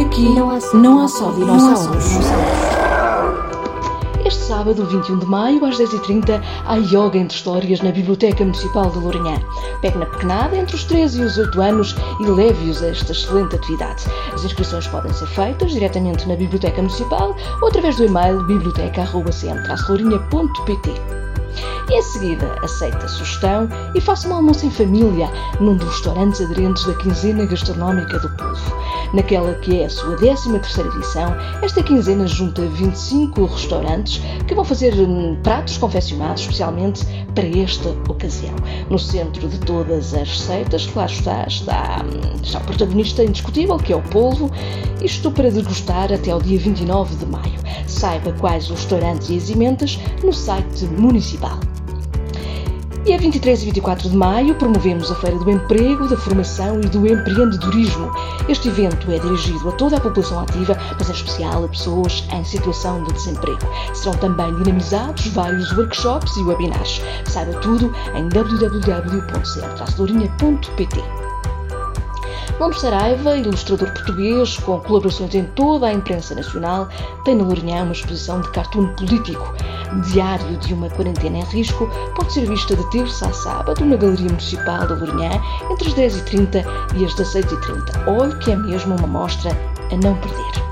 Aqui não há só, não há só dinossauros. Este sábado, 21 de maio, às 10h30, há Yoga entre Histórias na Biblioteca Municipal de Lourinhã. Pegue na pequenada entre os 13 e os 8 anos e leve-os a esta excelente atividade. As inscrições podem ser feitas diretamente na Biblioteca Municipal ou através do e-mail biblioteca.cm-lourinha.pt. Em seguida, aceite a sugestão e faça um almoço em família num dos restaurantes aderentes da quinzena gastronómica do Polvo. Naquela que é a sua 13 edição, esta quinzena junta 25 restaurantes que vão fazer hum, pratos confeccionados especialmente para esta ocasião. No centro de todas as receitas, claro está, está, hum, está o protagonista indiscutível, que é o polvo, isto para degustar até o dia 29 de maio. Saiba quais os restaurantes e as emendas no site municipal. E a 23 e 24 de maio promovemos a Feira do Emprego, da Formação e do Empreendedorismo. Este evento é dirigido a toda a população ativa, mas em especial a pessoas em situação de desemprego. Serão também dinamizados vários workshops e webinars. Saiba tudo em www.centraslourinha.pt. Nuno Saraiva, ilustrador português, com colaborações em toda a imprensa nacional, tem na Lourinhã uma exposição de cartoon político. Diário de uma quarentena em risco pode ser vista de terça a sábado na Galeria Municipal da Lourinhã entre as 10h30 e as 16h30. Olhe que é mesmo uma mostra a não perder.